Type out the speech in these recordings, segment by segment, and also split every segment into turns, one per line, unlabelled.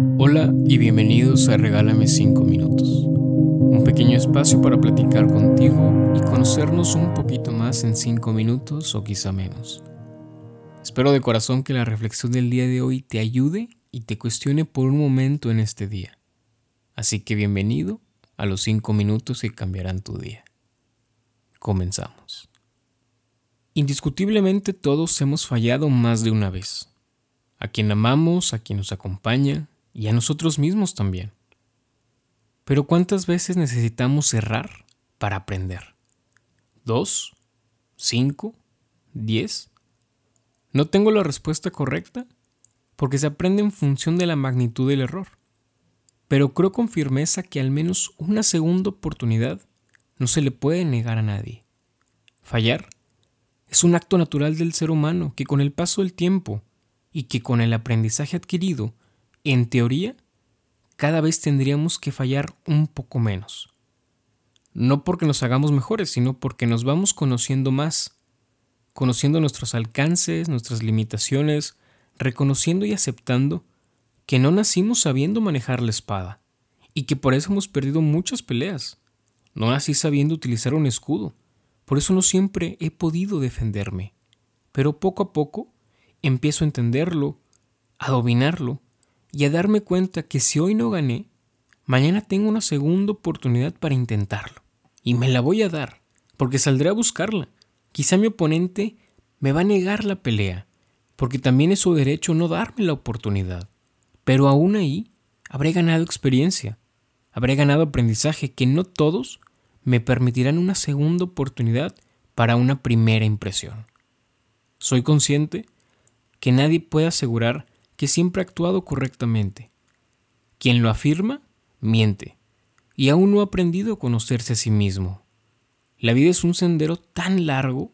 Hola y bienvenidos a Regálame 5 minutos, un pequeño espacio para platicar contigo y conocernos un poquito más en 5 minutos o quizá menos. Espero de corazón que la reflexión del día de hoy te ayude y te cuestione por un momento en este día. Así que bienvenido a los 5 minutos que cambiarán tu día. Comenzamos. Indiscutiblemente todos hemos fallado más de una vez. A quien amamos, a quien nos acompaña y a nosotros mismos también. Pero ¿cuántas veces necesitamos errar para aprender? ¿Dos? ¿Cinco? ¿Diez? No tengo la respuesta correcta porque se aprende en función de la magnitud del error. Pero creo con firmeza que al menos una segunda oportunidad no se le puede negar a nadie. Fallar es un acto natural del ser humano que con el paso del tiempo y que con el aprendizaje adquirido, en teoría, cada vez tendríamos que fallar un poco menos. No porque nos hagamos mejores, sino porque nos vamos conociendo más, conociendo nuestros alcances, nuestras limitaciones, reconociendo y aceptando que no nacimos sabiendo manejar la espada y que por eso hemos perdido muchas peleas. No nací sabiendo utilizar un escudo, por eso no siempre he podido defenderme. Pero poco a poco empiezo a entenderlo, a dominarlo y a darme cuenta que si hoy no gané, mañana tengo una segunda oportunidad para intentarlo. Y me la voy a dar, porque saldré a buscarla. Quizá mi oponente me va a negar la pelea, porque también es su derecho no darme la oportunidad. Pero aún ahí habré ganado experiencia, habré ganado aprendizaje que no todos me permitirán una segunda oportunidad para una primera impresión. Soy consciente que nadie puede asegurar que siempre ha actuado correctamente. Quien lo afirma, miente, y aún no ha aprendido a conocerse a sí mismo. La vida es un sendero tan largo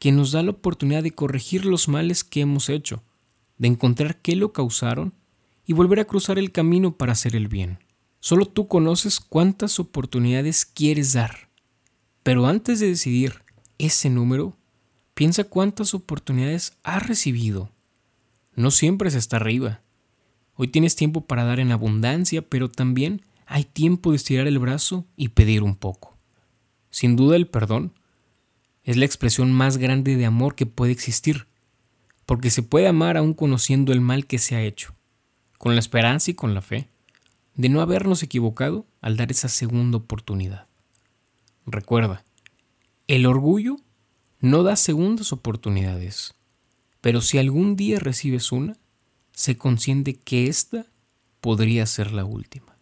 que nos da la oportunidad de corregir los males que hemos hecho, de encontrar qué lo causaron y volver a cruzar el camino para hacer el bien. Solo tú conoces cuántas oportunidades quieres dar. Pero antes de decidir ese número, piensa cuántas oportunidades has recibido. No siempre se está arriba. Hoy tienes tiempo para dar en abundancia, pero también hay tiempo de estirar el brazo y pedir un poco. Sin duda el perdón es la expresión más grande de amor que puede existir, porque se puede amar aún conociendo el mal que se ha hecho, con la esperanza y con la fe de no habernos equivocado al dar esa segunda oportunidad. Recuerda, el orgullo no da segundas oportunidades, pero si algún día recibes una, se consiente que esta podría ser la última.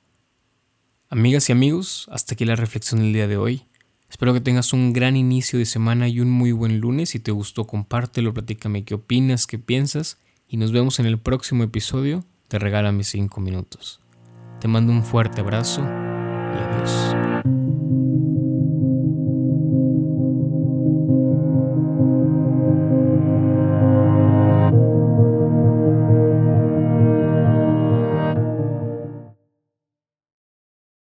Amigas y amigos, hasta aquí la reflexión del día de hoy. Espero que tengas un gran inicio de semana y un muy buen lunes. Si te gustó, compártelo, platícame qué opinas, qué piensas y nos vemos en el próximo episodio de Regálame 5 minutos. Te mando un fuerte abrazo y adiós.